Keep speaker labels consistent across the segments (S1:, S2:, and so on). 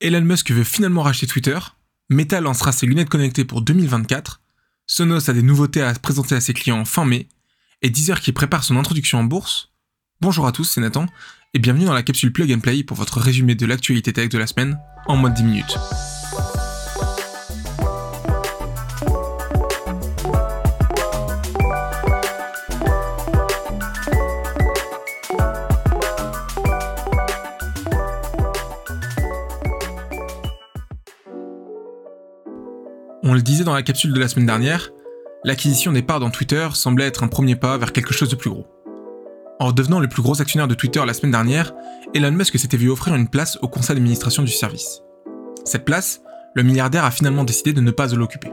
S1: Elon Musk veut finalement racheter Twitter, Meta lancera ses lunettes connectées pour 2024, Sonos a des nouveautés à présenter à ses clients fin mai, et Deezer qui prépare son introduction en bourse. Bonjour à tous, c'est Nathan, et bienvenue dans la capsule Plug and Play pour votre résumé de l'actualité tech de la semaine en moins de 10 minutes. Disait dans la capsule de la semaine dernière, l'acquisition des parts dans Twitter semblait être un premier pas vers quelque chose de plus gros. En devenant le plus gros actionnaire de Twitter la semaine dernière, Elon Musk s'était vu offrir une place au conseil d'administration du service. Cette place, le milliardaire a finalement décidé de ne pas l'occuper.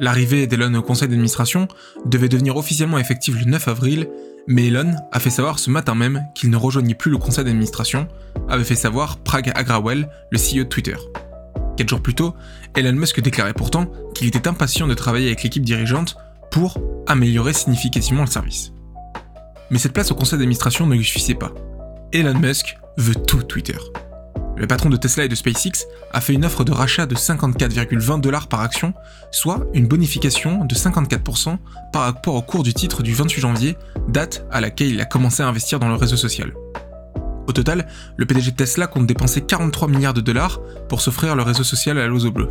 S1: L'arrivée d'Elon au conseil d'administration devait devenir officiellement effective le 9 avril, mais Elon a fait savoir ce matin même qu'il ne rejoignait plus le conseil d'administration, avait fait savoir Prag Agrawal, le CEO de Twitter. Quatre jours plus tôt, Elon Musk déclarait pourtant qu'il était impatient de travailler avec l'équipe dirigeante pour améliorer significativement le service. Mais cette place au conseil d'administration ne lui suffisait pas. Elon Musk veut tout Twitter. Le patron de Tesla et de SpaceX a fait une offre de rachat de 54,20 dollars par action, soit une bonification de 54% par rapport au cours du titre du 28 janvier, date à laquelle il a commencé à investir dans le réseau social. Au total, le PDG de Tesla compte dépenser 43 milliards de dollars pour s'offrir le réseau social à l'oiseau bleu.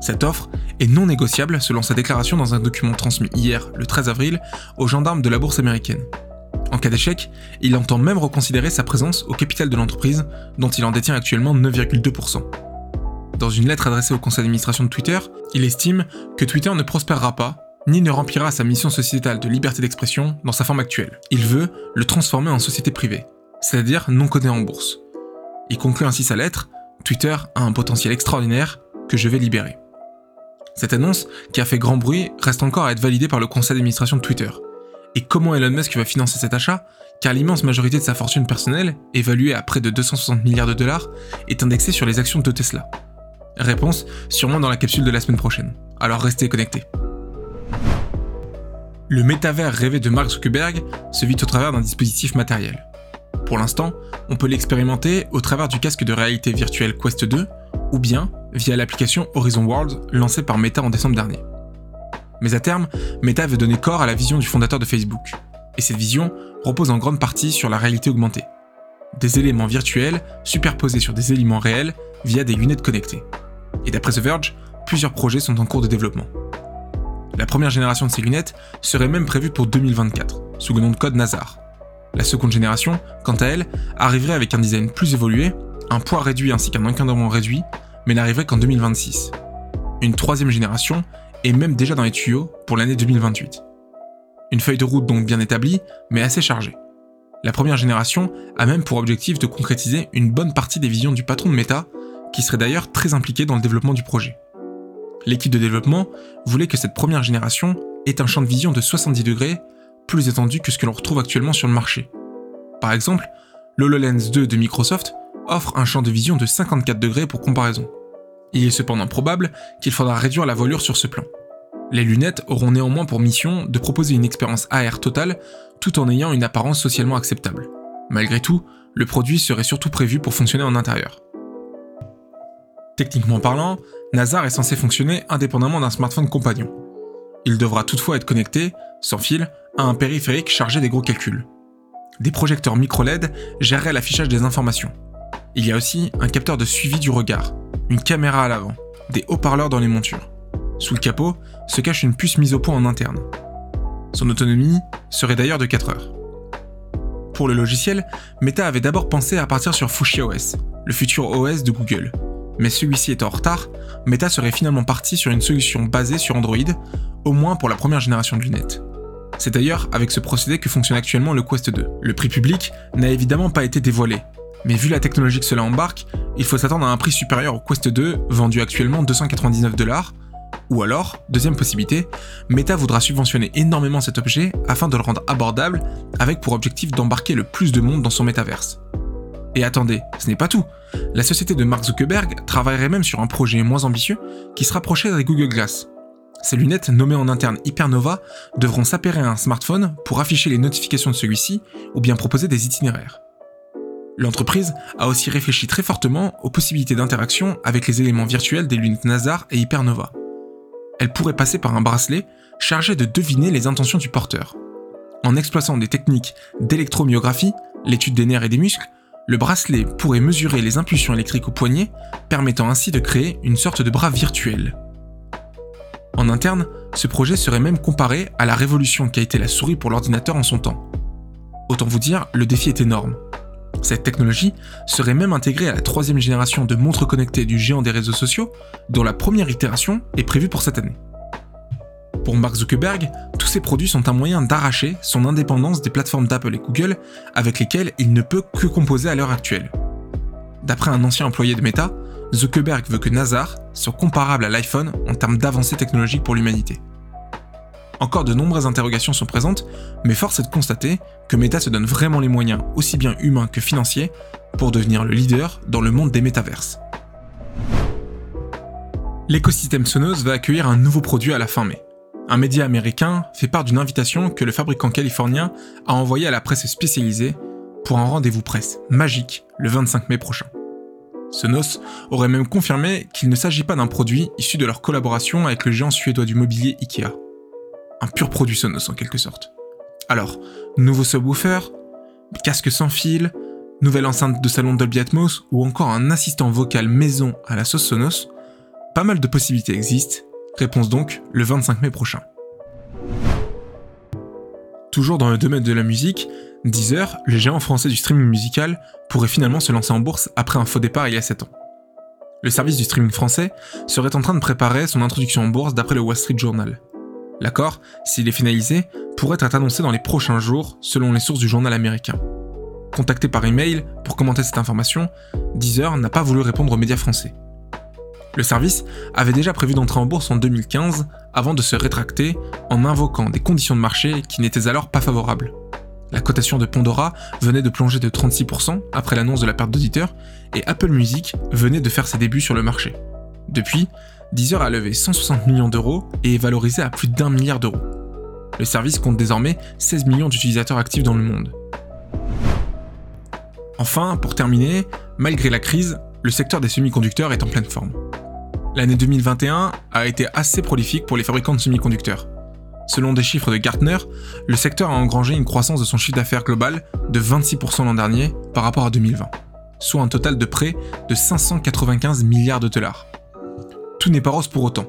S1: Cette offre est non négociable selon sa déclaration dans un document transmis hier, le 13 avril, aux gendarmes de la bourse américaine. En cas d'échec, il entend même reconsidérer sa présence au capital de l'entreprise, dont il en détient actuellement 9,2%. Dans une lettre adressée au conseil d'administration de Twitter, il estime que Twitter ne prospérera pas, ni ne remplira sa mission sociétale de liberté d'expression dans sa forme actuelle. Il veut le transformer en société privée c'est-à-dire non codé en bourse. Il conclut ainsi sa lettre Twitter a un potentiel extraordinaire que je vais libérer. Cette annonce, qui a fait grand bruit, reste encore à être validée par le conseil d'administration de Twitter. Et comment Elon Musk va financer cet achat Car l'immense majorité de sa fortune personnelle, évaluée à près de 260 milliards de dollars, est indexée sur les actions de Tesla. Réponse sûrement dans la capsule de la semaine prochaine. Alors restez connectés. Le métavers rêvé de Mark Zuckerberg se vit au travers d'un dispositif matériel. Pour l'instant, on peut l'expérimenter au travers du casque de réalité virtuelle Quest 2 ou bien via l'application Horizon World lancée par Meta en décembre dernier. Mais à terme, Meta veut donner corps à la vision du fondateur de Facebook. Et cette vision repose en grande partie sur la réalité augmentée. Des éléments virtuels superposés sur des éléments réels via des lunettes connectées. Et d'après The Verge, plusieurs projets sont en cours de développement. La première génération de ces lunettes serait même prévue pour 2024, sous le nom de code Nazar. La seconde génération, quant à elle, arriverait avec un design plus évolué, un poids réduit ainsi qu'un encadrement réduit, mais n'arriverait qu'en 2026. Une troisième génération est même déjà dans les tuyaux pour l'année 2028. Une feuille de route donc bien établie, mais assez chargée. La première génération a même pour objectif de concrétiser une bonne partie des visions du patron de Meta, qui serait d'ailleurs très impliqué dans le développement du projet. L'équipe de développement voulait que cette première génération ait un champ de vision de 70 degrés plus étendu que ce que l'on retrouve actuellement sur le marché. Par exemple, l'HoloLens 2 de Microsoft offre un champ de vision de 54 degrés pour comparaison. Il est cependant probable qu'il faudra réduire la voilure sur ce plan. Les lunettes auront néanmoins pour mission de proposer une expérience AR totale tout en ayant une apparence socialement acceptable. Malgré tout, le produit serait surtout prévu pour fonctionner en intérieur. Techniquement parlant, Nazar est censé fonctionner indépendamment d'un smartphone compagnon. Il devra toutefois être connecté, sans fil, à un périphérique chargé des gros calculs. Des projecteurs micro-LED géreraient l'affichage des informations. Il y a aussi un capteur de suivi du regard, une caméra à l'avant, des haut-parleurs dans les montures. Sous le capot se cache une puce mise au point en interne. Son autonomie serait d'ailleurs de 4 heures. Pour le logiciel, Meta avait d'abord pensé à partir sur Fuchsia OS, le futur OS de Google. Mais celui-ci étant en retard, Meta serait finalement parti sur une solution basée sur Android, au moins pour la première génération de lunettes. C'est d'ailleurs avec ce procédé que fonctionne actuellement le Quest 2. Le prix public n'a évidemment pas été dévoilé, mais vu la technologie que cela embarque, il faut s'attendre à un prix supérieur au Quest 2, vendu actuellement 299 dollars, ou alors, deuxième possibilité, Meta voudra subventionner énormément cet objet afin de le rendre abordable, avec pour objectif d'embarquer le plus de monde dans son métaverse. Et attendez, ce n'est pas tout. La société de Mark Zuckerberg travaillerait même sur un projet moins ambitieux qui se rapprochait des Google Glass. Ces lunettes, nommées en interne Hypernova, devront s'appairer à un smartphone pour afficher les notifications de celui-ci ou bien proposer des itinéraires. L'entreprise a aussi réfléchi très fortement aux possibilités d'interaction avec les éléments virtuels des lunettes Nazar et Hypernova. Elle pourrait passer par un bracelet chargé de deviner les intentions du porteur. En exploitant des techniques d'électromyographie, l'étude des nerfs et des muscles, le bracelet pourrait mesurer les impulsions électriques au poignet, permettant ainsi de créer une sorte de bras virtuel. En interne, ce projet serait même comparé à la révolution qui a été la souris pour l'ordinateur en son temps. Autant vous dire, le défi est énorme. Cette technologie serait même intégrée à la troisième génération de montres connectées du géant des réseaux sociaux, dont la première itération est prévue pour cette année. Pour Mark Zuckerberg, tous ces produits sont un moyen d'arracher son indépendance des plateformes d'Apple et Google avec lesquelles il ne peut que composer à l'heure actuelle. D'après un ancien employé de Meta, Zuckerberg veut que Nazar soit comparable à l'iPhone en termes d'avancées technologiques pour l'humanité. Encore de nombreuses interrogations sont présentes, mais force est de constater que Meta se donne vraiment les moyens, aussi bien humains que financiers, pour devenir le leader dans le monde des métaverses. L'écosystème Sonos va accueillir un nouveau produit à la fin mai. Un média américain fait part d'une invitation que le fabricant californien a envoyée à la presse spécialisée pour un rendez-vous presse magique le 25 mai prochain. Sonos aurait même confirmé qu'il ne s'agit pas d'un produit issu de leur collaboration avec le géant suédois du mobilier IKEA un pur produit Sonos en quelque sorte. Alors, nouveau subwoofer, casque sans fil, nouvelle enceinte de salon Dolby Atmos ou encore un assistant vocal maison à la sauce Sonos, pas mal de possibilités existent. Réponse donc le 25 mai prochain. Toujours dans le domaine de la musique, Deezer, le géant français du streaming musical, pourrait finalement se lancer en bourse après un faux départ il y a 7 ans. Le service du streaming français serait en train de préparer son introduction en bourse d'après le Wall Street Journal. L'accord, s'il est finalisé, pourrait être annoncé dans les prochains jours, selon les sources du journal américain. Contacté par email pour commenter cette information, Deezer n'a pas voulu répondre aux médias français. Le service avait déjà prévu d'entrer en bourse en 2015 avant de se rétracter en invoquant des conditions de marché qui n'étaient alors pas favorables. La cotation de Pandora venait de plonger de 36% après l'annonce de la perte d'auditeurs et Apple Music venait de faire ses débuts sur le marché. Depuis, Deezer a levé 160 millions d'euros et est valorisé à plus d'un milliard d'euros. Le service compte désormais 16 millions d'utilisateurs actifs dans le monde. Enfin, pour terminer, malgré la crise, le secteur des semi-conducteurs est en pleine forme. L'année 2021 a été assez prolifique pour les fabricants de semi-conducteurs. Selon des chiffres de Gartner, le secteur a engrangé une croissance de son chiffre d'affaires global de 26% l'an dernier par rapport à 2020, soit un total de près de 595 milliards de dollars tout n'est pas rose pour autant.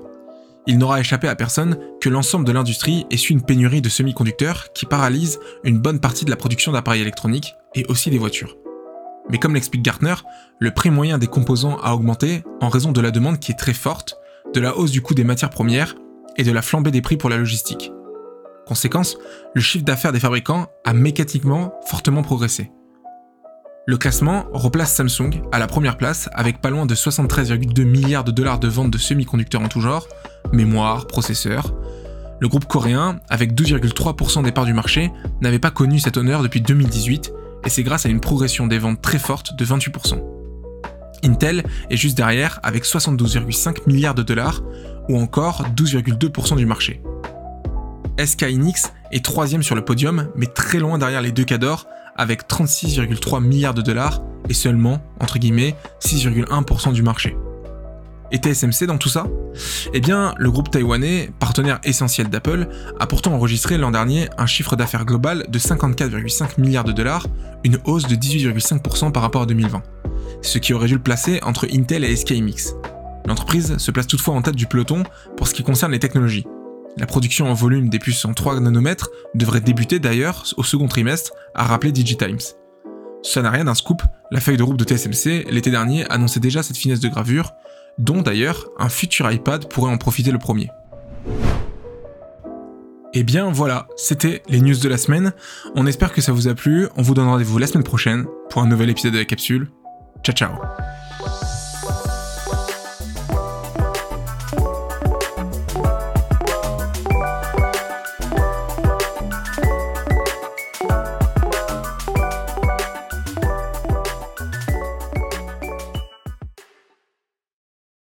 S1: Il n'aura échappé à personne que l'ensemble de l'industrie essuie une pénurie de semi-conducteurs qui paralyse une bonne partie de la production d'appareils électroniques et aussi des voitures. Mais comme l'explique Gartner, le prix moyen des composants a augmenté en raison de la demande qui est très forte, de la hausse du coût des matières premières et de la flambée des prix pour la logistique. Conséquence, le chiffre d'affaires des fabricants a mécaniquement fortement progressé. Le classement replace Samsung à la première place avec pas loin de 73,2 milliards de dollars de ventes de semi-conducteurs en tout genre, mémoire, processeurs. Le groupe coréen, avec 12,3% des parts du marché, n'avait pas connu cet honneur depuis 2018, et c'est grâce à une progression des ventes très forte de 28%. Intel est juste derrière avec 72,5 milliards de dollars, ou encore 12,2% du marché. SK Hynix est troisième sur le podium, mais très loin derrière les deux cadors, avec 36,3 milliards de dollars et seulement, entre guillemets, 6,1% du marché. Et TSMC dans tout ça Eh bien, le groupe taïwanais, partenaire essentiel d'Apple, a pourtant enregistré l'an dernier un chiffre d'affaires global de 54,5 milliards de dollars, une hausse de 18,5% par rapport à 2020, ce qui aurait dû le placer entre Intel et SK L'entreprise se place toutefois en tête du peloton pour ce qui concerne les technologies. La production en volume des puces en 3 nanomètres devrait débuter d'ailleurs au second trimestre, a rappelé DigiTimes. Ça n'a rien d'un scoop, la feuille de route de TSMC l'été dernier annonçait déjà cette finesse de gravure, dont d'ailleurs un futur iPad pourrait en profiter le premier. Et eh bien voilà, c'était les news de la semaine. On espère que ça vous a plu. On vous donne rendez-vous la semaine prochaine pour un nouvel épisode de la capsule. Ciao ciao